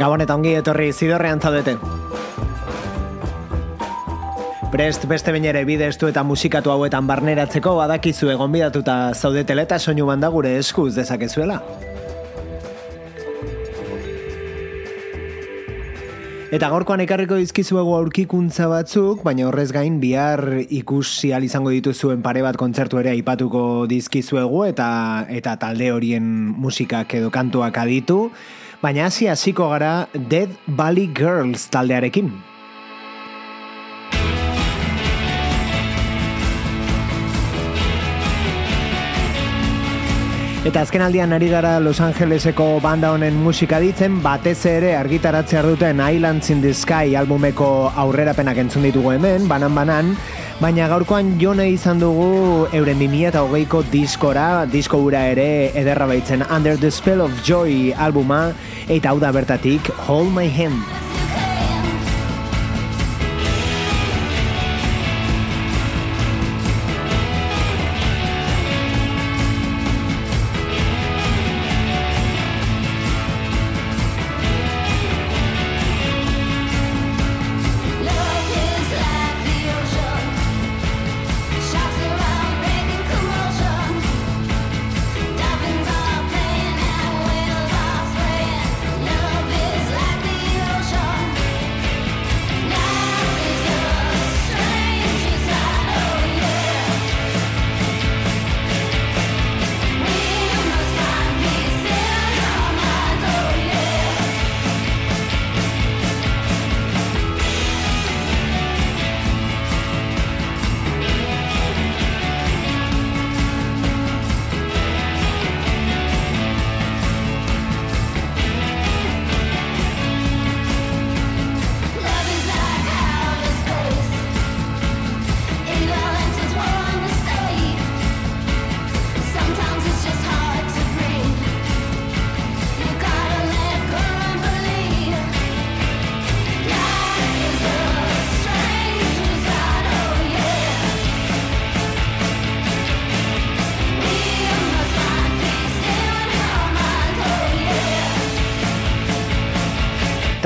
Gabon eta ongi etorri zidorrean zaudete. Prest beste bain ere bidestu eta musikatu hauetan barneratzeko badakizu egon bidatuta zaudetela eta soinu banda gure eskuz dezakezuela. Eta gorkoan ekarriko dizkizuego aurkikuntza batzuk, baina horrez gain bihar ikusi izango dituzuen pare bat kontzertu ere aipatuko dizkizuegu eta eta talde horien musikak edo kantuak aditu baina hasi hasiko gara Dead Valley Girls taldearekin. Eta azken aldian ari gara Los Angeleseko banda honen musika ditzen, batez ere argitaratzea duten Islands in the Sky albumeko aurrerapenak entzun ditugu hemen, banan-banan, baina gaurkoan jone izan dugu euren 2008ko diskora, disko gura ere ederra baitzen Under the Spell of Joy albuma, eta hau da bertatik Hold My Hand.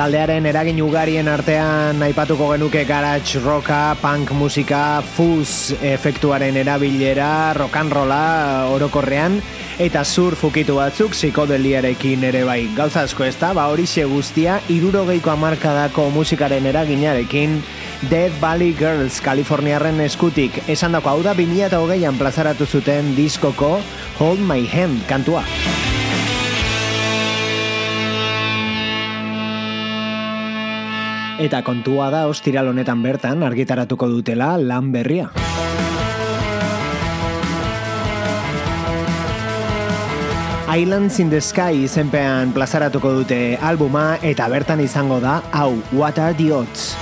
Taldearen eragin ugarien artean aipatuko genuke garage rocka, punk musika, fuzz efektuaren erabilera, rock and rolla orokorrean, eta sur fukitu batzuk psikodeliarekin ere bai. Gauza asko ez da, ba hori guztia, irurogeiko amarkadako musikaren eraginarekin, Dead Valley Girls, Kaliforniarren eskutik, esan dako hau da 2008an plazaratu zuten diskoko Hold My Hand kantua. Eta kontua da ostiral honetan bertan argitaratuko dutela lan berria. Islands in the Sky izenpean plazaratuko dute albuma eta bertan izango da hau What are the odds?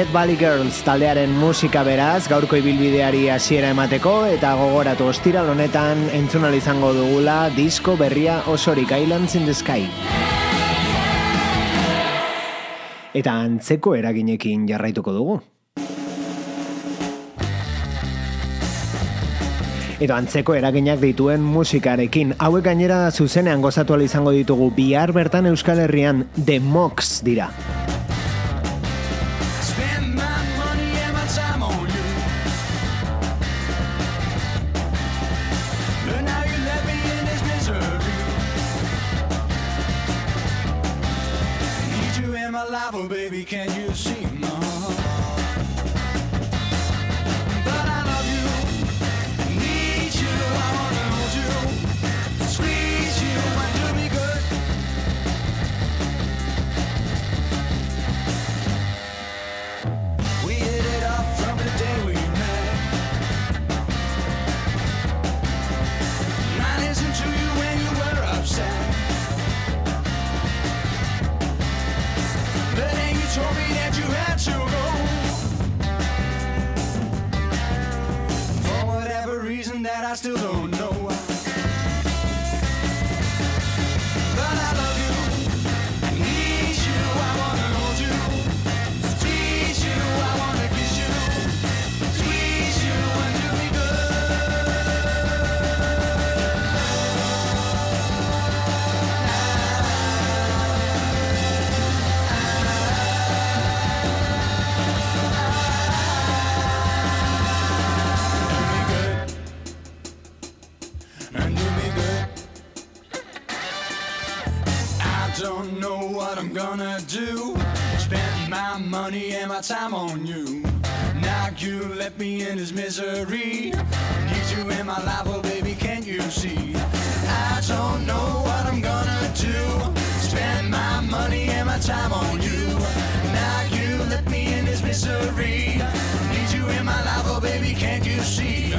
Dead Valley Girls taldearen musika beraz, gaurko ibilbideari hasiera emateko eta gogoratu ostiral honetan entzunal izango dugula disko berria osorik Islands in the Sky. Eta antzeko eraginekin jarraituko dugu. Edo antzeko eraginak dituen musikarekin. Hauek gainera zuzenean gozatu izango ditugu bihar bertan Euskal Herrian The Mox dira. Misery. Need you in my life, oh baby, can't you see? I don't know what I'm gonna do. Spend my money and my time on you. Now you left me in his misery. Need you in my life, oh baby, can't you see?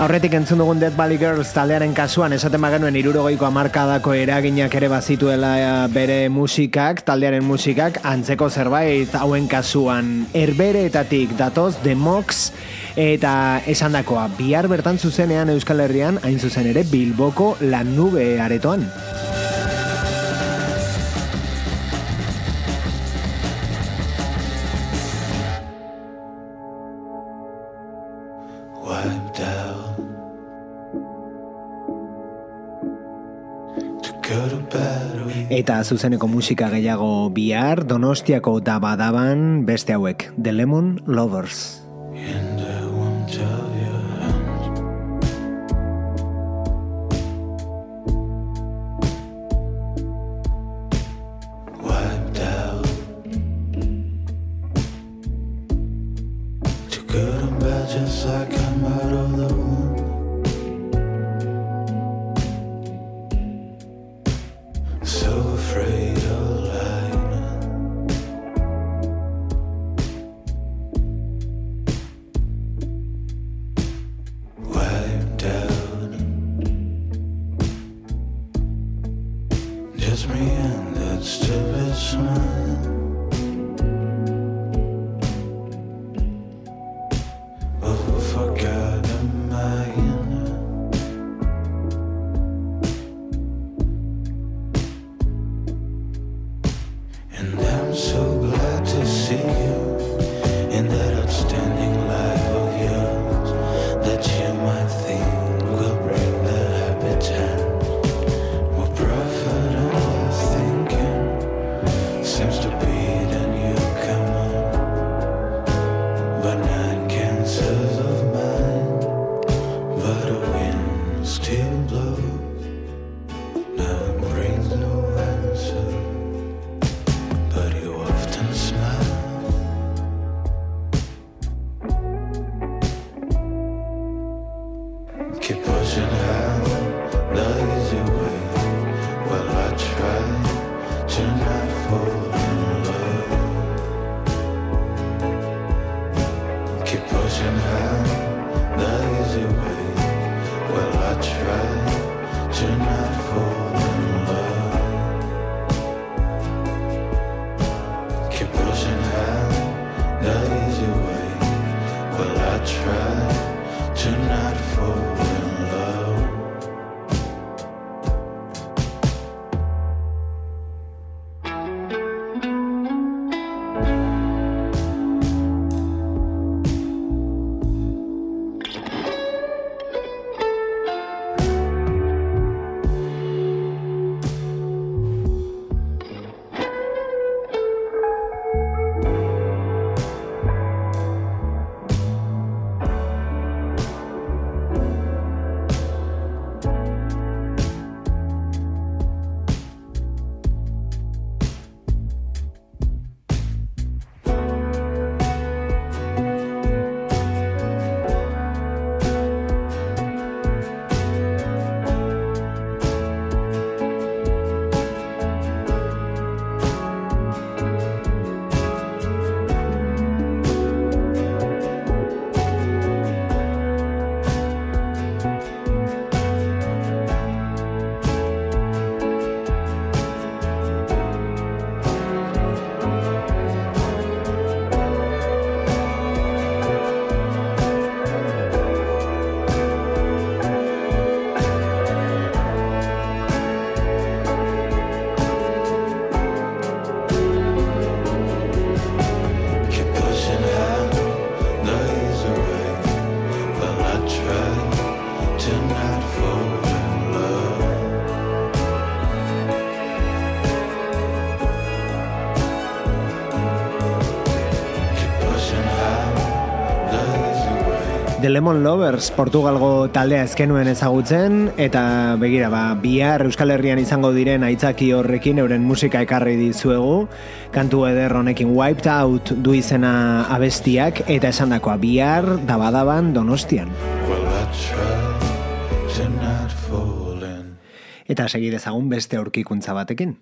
Aurretik entzun dugun Dead Valley Girls taldearen kasuan esaten bagenuen irurogeiko amarkadako eraginak ere bazituela eh, bere musikak, taldearen musikak, antzeko zerbait hauen kasuan erbereetatik datoz The Mox eta esandakoa bihar bertan zuzenean Euskal Herrian hain zuzen ere Bilboko lan nube aretoan. Eta zuzeneko musika gehiago bihar, donostiako da beste hauek, The Lemon Lovers. but you afraid. Lemon Lovers Portugalgo taldea ezkenuen ezagutzen eta begira ba bihar Euskal Herrian izango diren aitzaki horrekin euren musika ekarri dizuegu. Kantu eder honekin Wiped Out du izena abestiak eta esandakoa bihar dabadaban Donostian. Eta segi dezagun beste aurkikuntza batekin.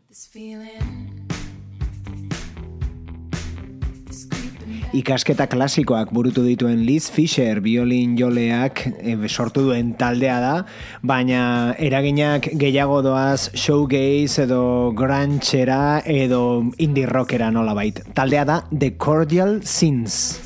Ikasketa klasikoak burutu dituen Liz Fisher biolin joleak e, sortu duen taldea da, baina eraginak gehiago doaz showgaze edo grantxera edo indie rockera nola bait. Taldea da The Cordial Sins.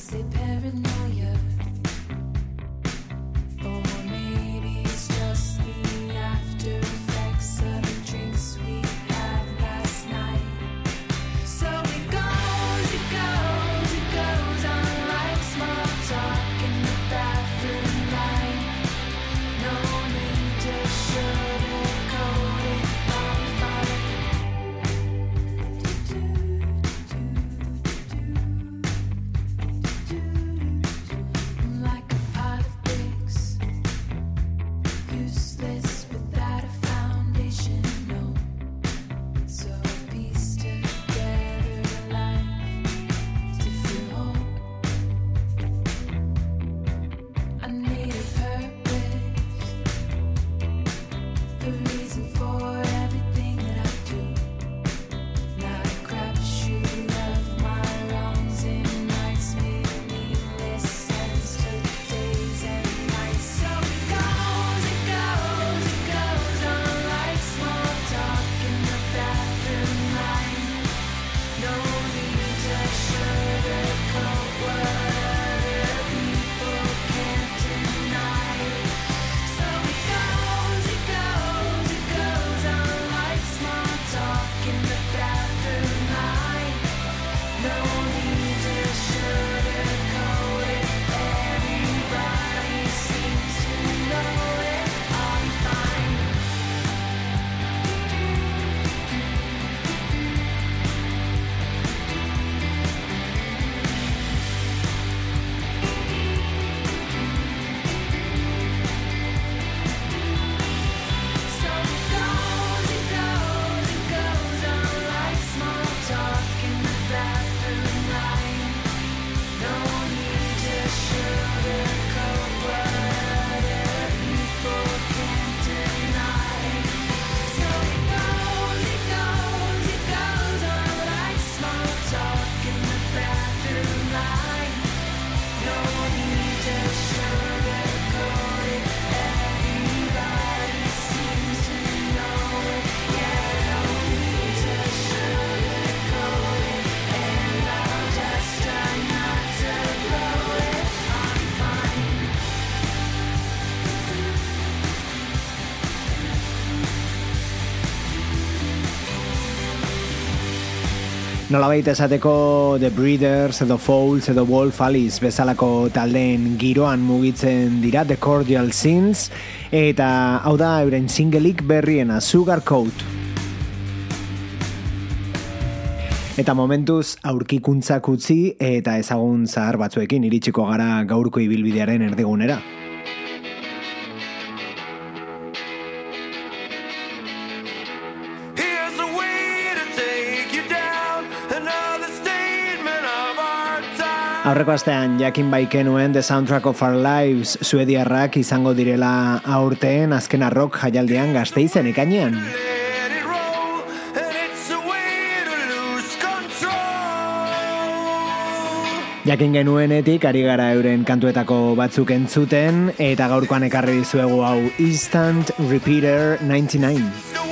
Nolabait esateko The Breeders edo Fouls edo Wolf Alice bezalako taldeen giroan mugitzen dira The Cordial Sins eta hau da euren singleik berriena Sugar Coat. Eta momentuz aurkikuntzak utzi eta ezagun zahar batzuekin iritsiko gara gaurko ibilbidearen erdigunera. Aurreko astean jakin baikenuen The Soundtrack of Our Lives suediarrak izango direla aurteen azken arrok jaialdean gazteizen ikainean. Jakin genuenetik ari gara euren kantuetako batzuk entzuten eta gaurkoan ekarri dizuegu hau Instant Repeater 99.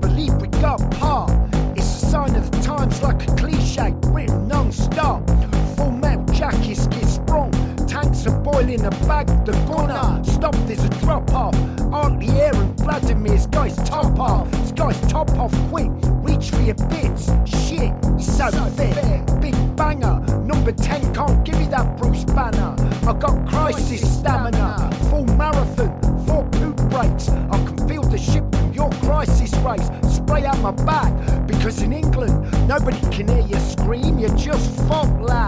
believe we got par. It's a sign of the times like a cliche, written non stop. Full metal jackets get sprung. Tanks are boiling a bag, the gunner. Stop, there's a drop off. Aren't the air and Vladimir's guys top off. This guy's top off quick. Reach for your bits. Shit, you're so, so fit. Fair. Big banger. Number 10 can't give me that Bruce Banner. I got crisis stamina. back because in England nobody can hear you scream. You're just fuck loud.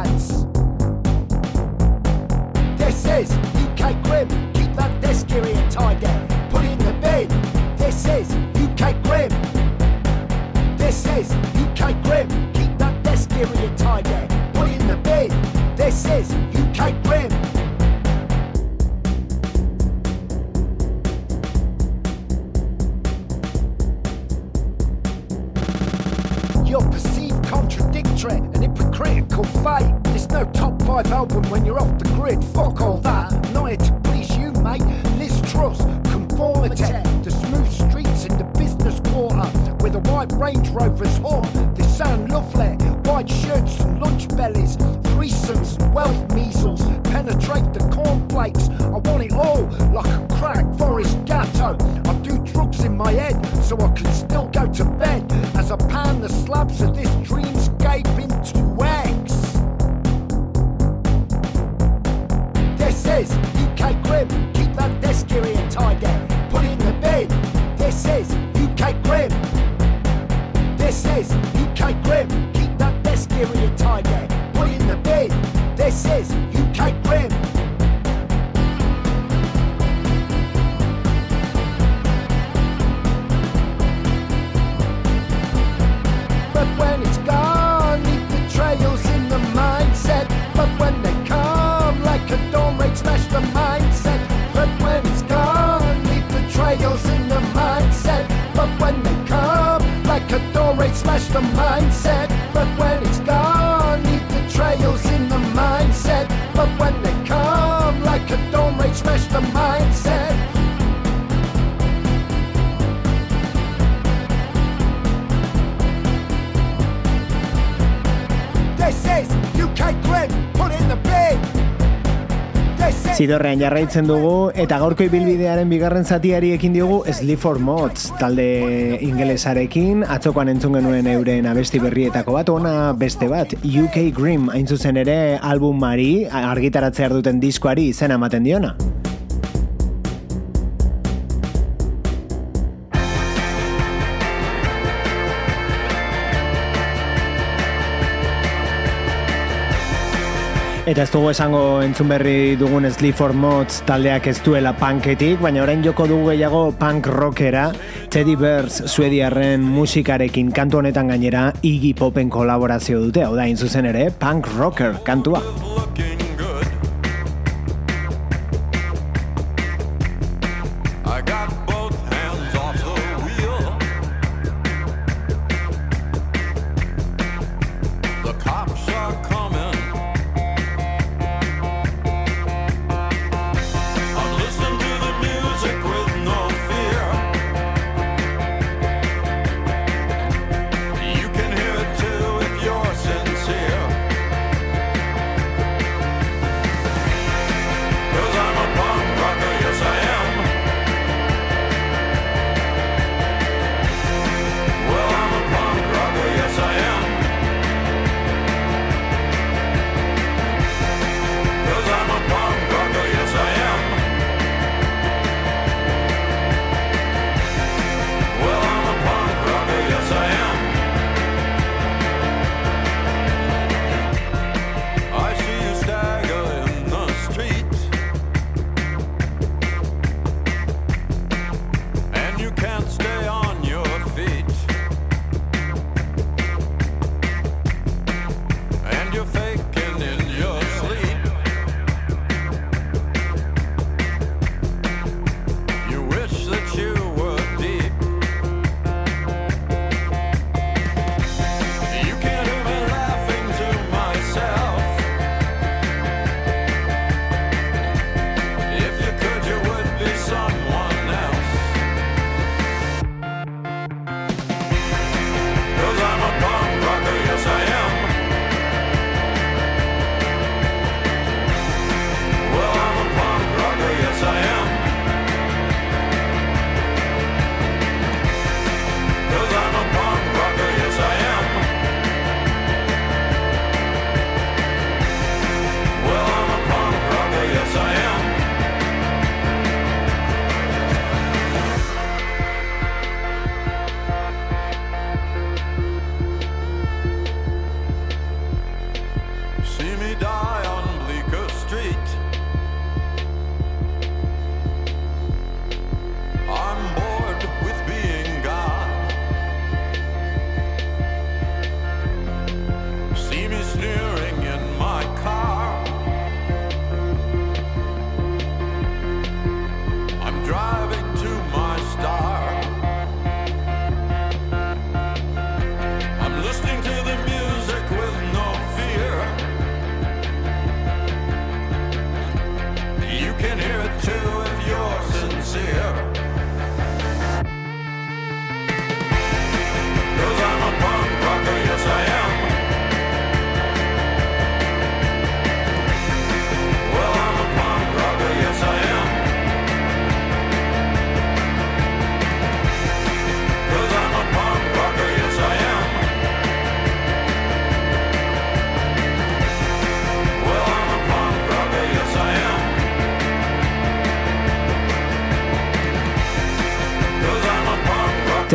Range Rover's horn. the sound lovely. White shirts and lunch bellies, threesomes and wealth measles. Penetrate the cornflakes. I want it all like a crack forest gatto. I do drugs in my head so I can still go to bed as I pan the slabs of this dreamscape into eggs. This is UK Grim. Keep that desk here tidy. Put it in the bin. This is this UK Grim. Keep that desk here in your tie game. Put in the bin. This is UK Grim. Cadore slash the mindset. But when it's gone, leave the trails in the mindset. But when Zidorrean jarraitzen dugu eta gaurko ibilbidearen bigarren zatiari ekin diogu Sleep for Mods talde ingelesarekin atzokoan entzun genuen euren abesti berrietako bat ona beste bat UK Grim hain zuzen ere album mari argitaratzea duten diskoari izena ematen diona. Eta ez dugu esango entzun berri dugun Sleep for Mods taldeak ez duela punketik, baina orain joko dugu gehiago punk rockera, Teddy Bears suediarren musikarekin kantu honetan gainera Iggy Popen kolaborazio dute, hau da, inzuzen ere, punk rocker kantua.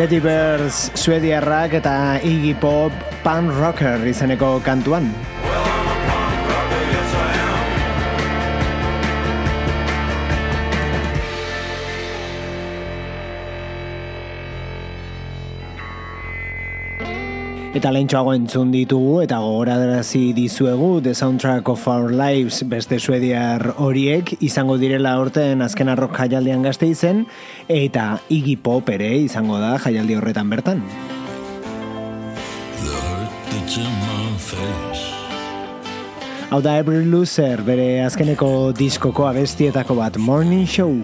Teddy Bears Suediarrak eta Iggy Pop Pan Rocker izeneko kantuan. Eta lehentxoago entzun ditugu eta gogorarazi dizuegu The Soundtrack of Our Lives beste suediar horiek izango direla orten azken arrok jaialdian gazte izen eta Iggy Pop ere izango da jaialdi horretan bertan. Hau da Every Loser bere azkeneko diskoko abestietako bat Morning Show.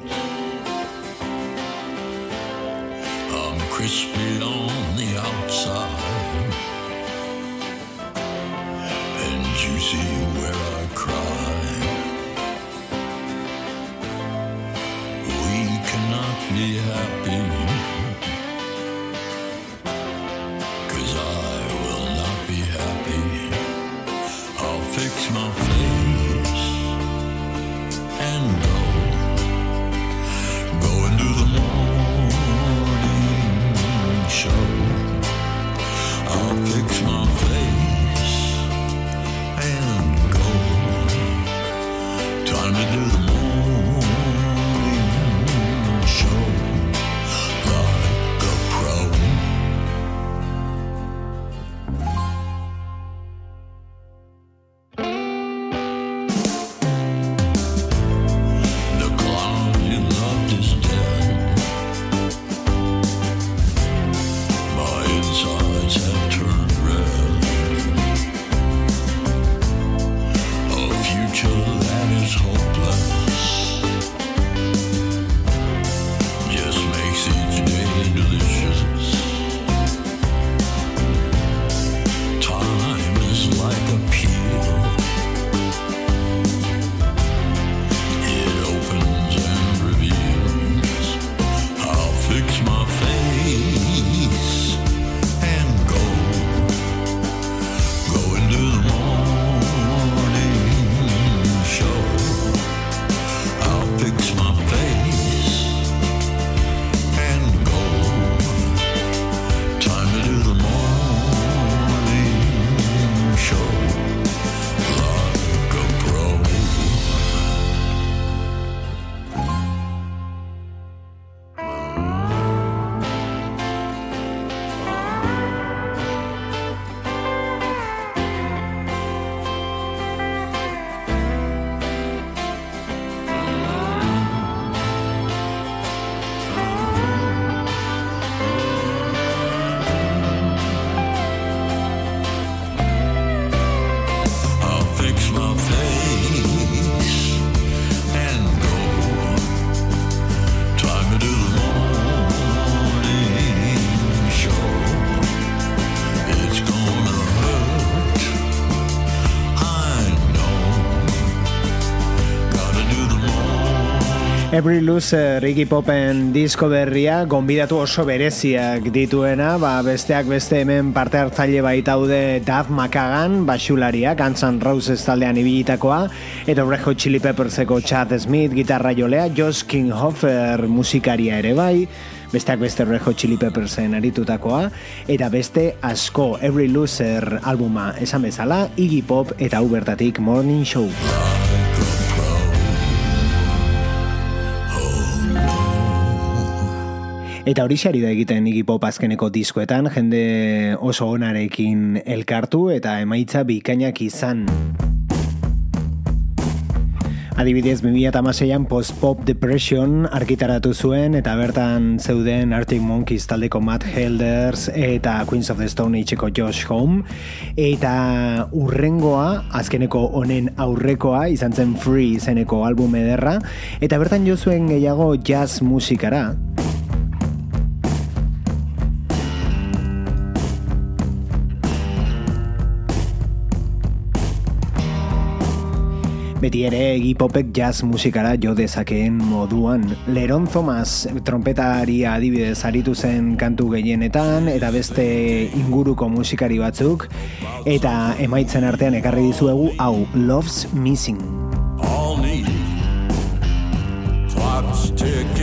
Every Loser Iggy Popen disko berria gonbidatu oso bereziak dituena, ba, besteak beste hemen parte hartzaile baitaude Dave McCagan, basularia, Guns N' Roses taldean ibilitakoa, eta Hot Chili Pepperseko Chad Smith, gitarra jolea, Josh Kinghofer musikaria ere bai, besteak beste Red Hot Chili Peppersen aritutakoa, eta beste asko Every Loser albuma esan bezala, Iggy Pop eta Ubertatik Morning Show. Eta hori xari da egiten Iggy Pop azkeneko diskoetan, jende oso onarekin elkartu eta emaitza bikainak izan. Adibidez, 2006an post-pop depression argitaratu zuen eta bertan zeuden Arctic Monkeys taldeko Matt Helders eta Queens of the Stone Ageko Josh Home eta urrengoa, azkeneko honen aurrekoa, izan zen Free izeneko album ederra eta bertan jo zuen gehiago jazz musikara. Beti ere egipopek jazz musikara jo dezakeen moduan. Leron Thomas trompetari adibidez aritu zen kantu gehienetan eta beste inguruko musikari batzuk eta emaitzen artean ekarri dizuegu hau Love's Missing. All need Clock's ticking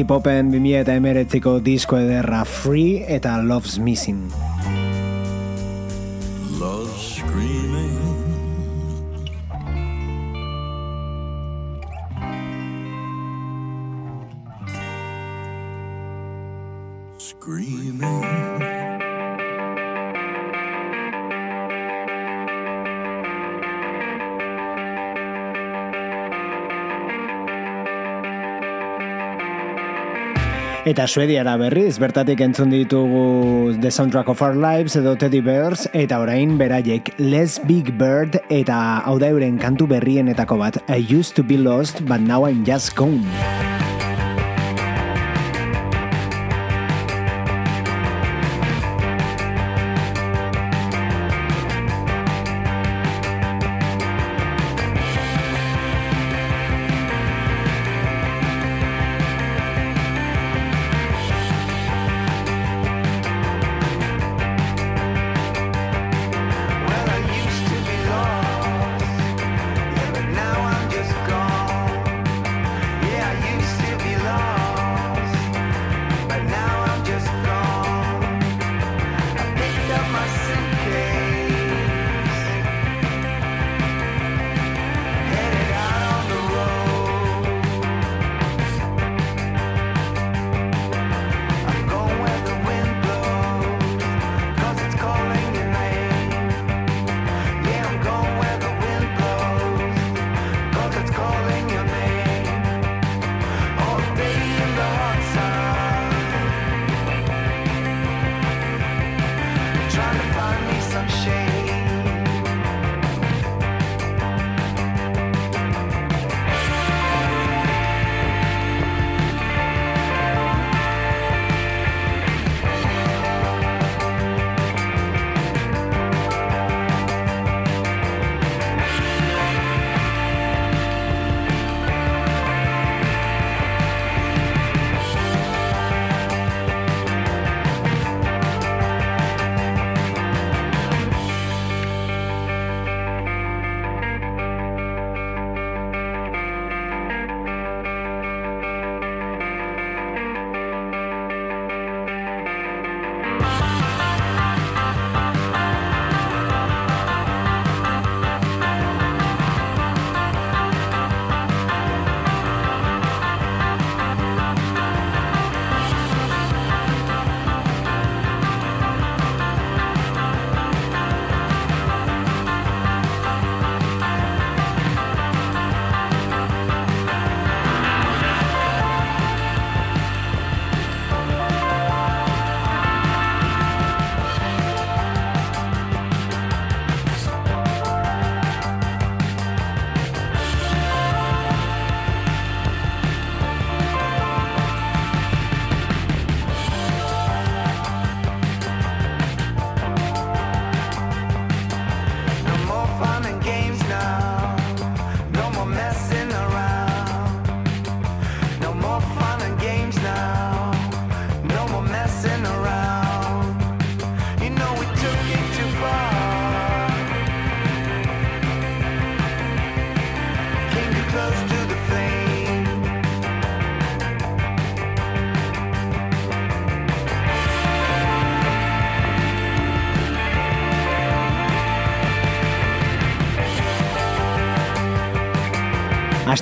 Iggy Popen 2000 eta emeretziko disko ederra Free eta Love's Missing. Eta suediara berriz, bertatik entzun ditugu The Soundtrack of Our Lives edo Teddy Bears, eta orain beraiek Les Big Bird eta hau da euren kantu berrienetako bat I used to be lost, but now I'm just gone.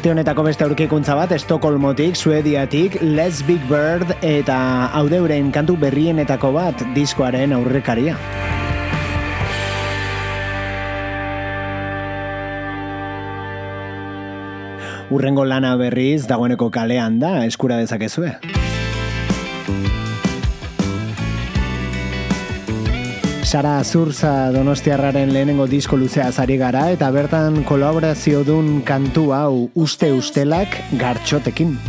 Aste honetako beste aurkikuntza bat, Estokolmotik, Suediatik, Let's Big Bird eta haudeuren kantu berrienetako bat diskoaren aurrekaria. Urrengo lana berriz dagoeneko kalean da, eskura dezakezue. Sara Azurza Donostiarraren lehenengo disko luzea zari gara eta bertan kolaborazio dun kantu hau uste ustelak gartxotekin.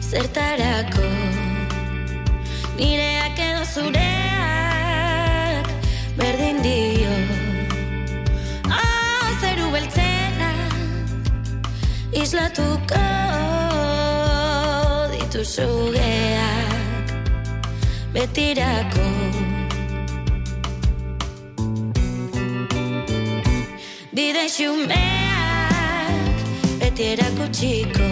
Zertarako nireak edo zureak berdin dio Oh, zeru beltzena islatuko dituzugeak betirako Bide xumeak beti erakutsiko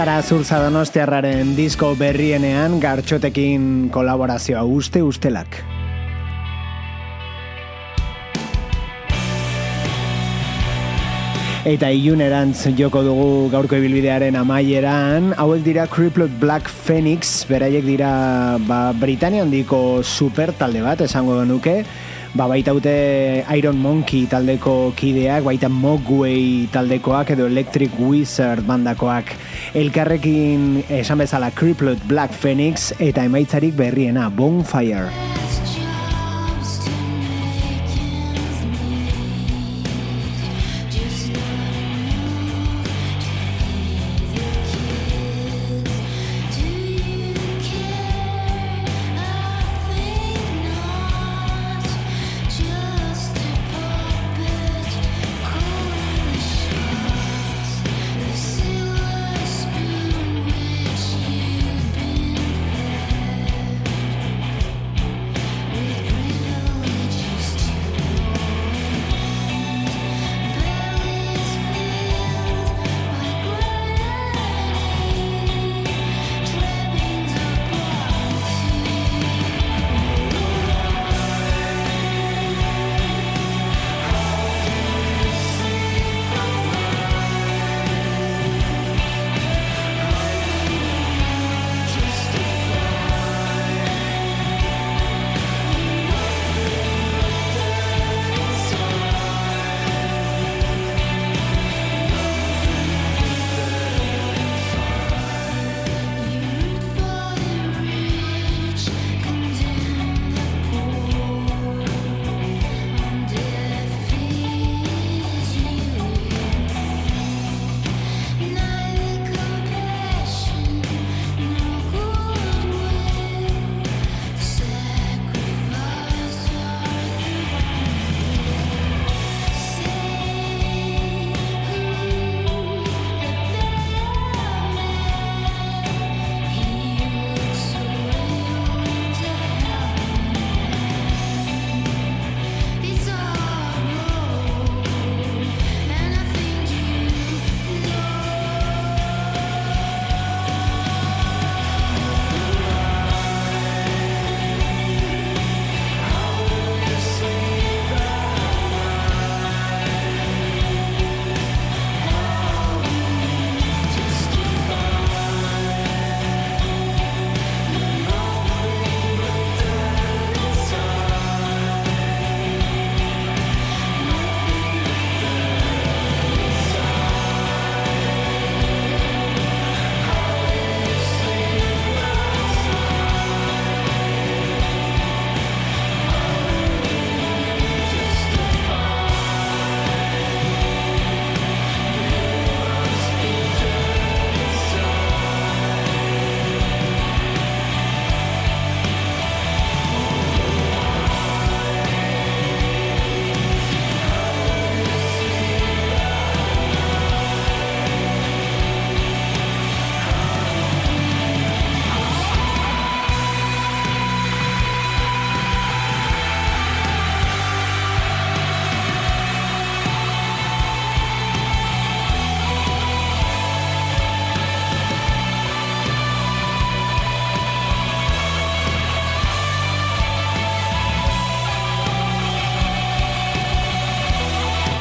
Sara Azurza Donostiarraren disko berrienean gartxotekin kolaborazioa. Uste ustelak. Eta ilunerantz joko dugu gaurko ibilbidearen amaieran, hauek dira Crippled Black Phoenix, beraiek dira ba, Britanian diko super talde bat, esango genuke, ba, baita ute Iron Monkey taldeko kideak, baita Mogwai taldekoak edo Electric Wizard bandakoak. Elkarrekin esan bezala Crippled Black Phoenix eta emaitzarik berriena Bonfire.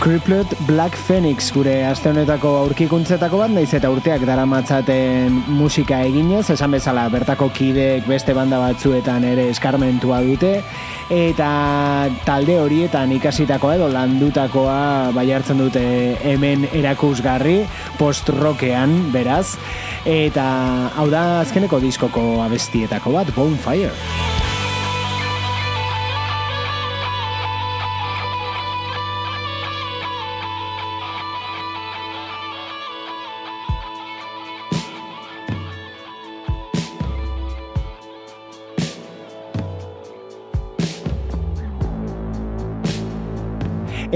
Crippled Black Phoenix gure aste honetako aurkikuntzetako bat, naiz eta urteak daramatzaten musika eginez, esan bezala bertako kidek beste banda batzuetan ere eskarmentua dute, eta talde horietan ikasitakoa edo landutakoa bai hartzen dute hemen erakusgarri, post-rockean, beraz, eta hau da azkeneko diskoko abestietako bat, Bonfire.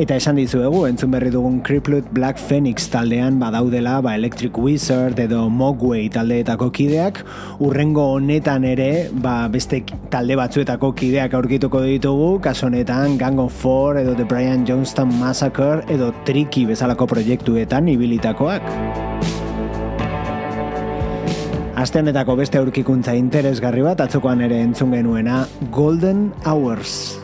Eta esan dizuegu, entzun berri dugun Crippled Black Phoenix taldean badaudela ba Electric Wizard edo Mogwai taldeetako kideak, urrengo honetan ere ba beste talde batzuetako kideak aurkituko ditugu, kaso honetan Gang of Four edo The Brian Johnston Massacre edo Tricky bezalako proiektuetan ibilitakoak. Aste honetako beste aurkikuntza interesgarri bat atzokoan ere entzun genuena Golden Hours.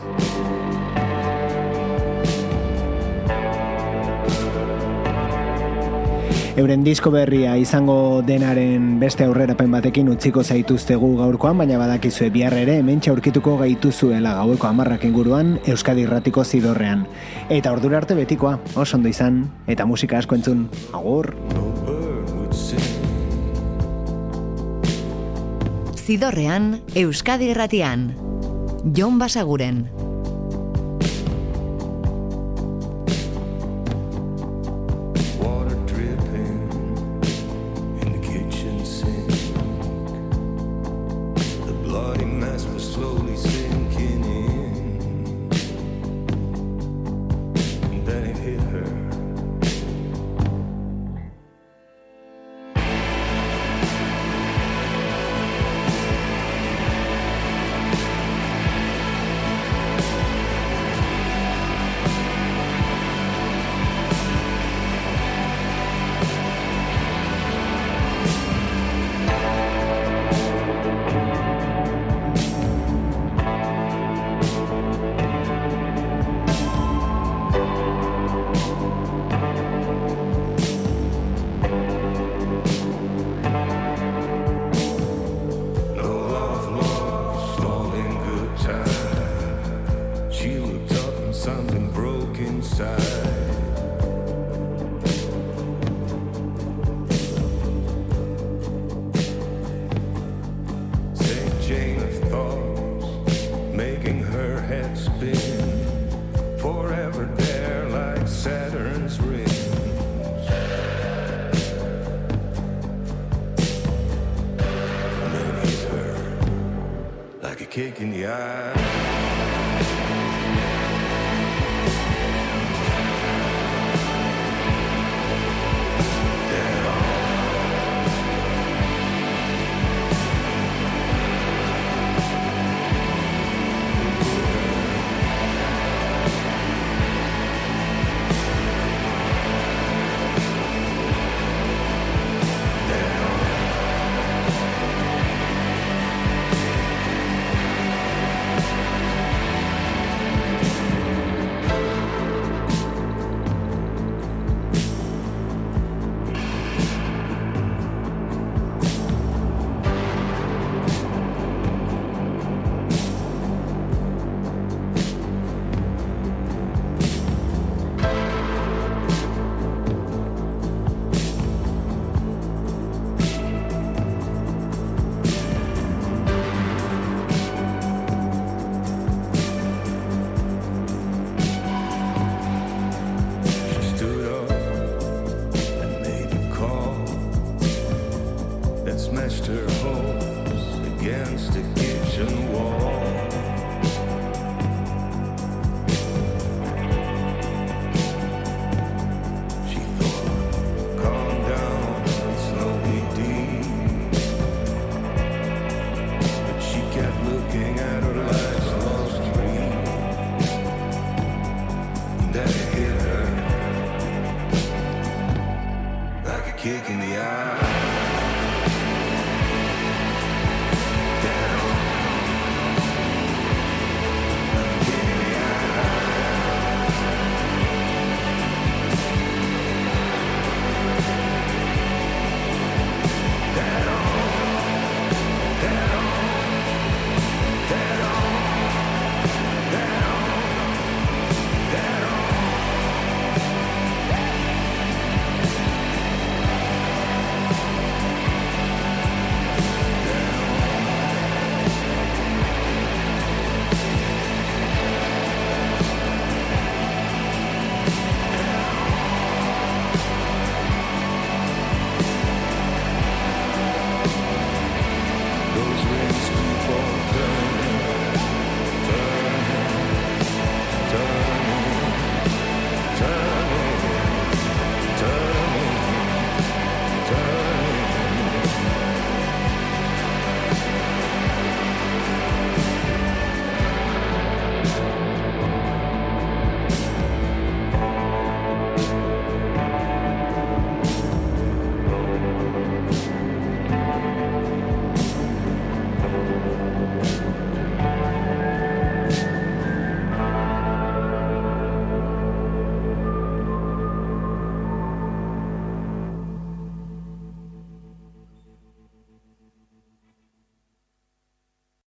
Euren disko berria izango denaren beste aurrerapen batekin utziko zaituztegu gaurkoan, baina badakizue bihar ere hemen aurkituko gaituzuela gaueko amarrak inguruan Euskadi Irratiko zidorrean. Eta ordura arte betikoa, oso ondo izan, eta musika asko entzun, agur! Zidorrean, Euskadi Irratian. Jon Basaguren. Kick in the eye.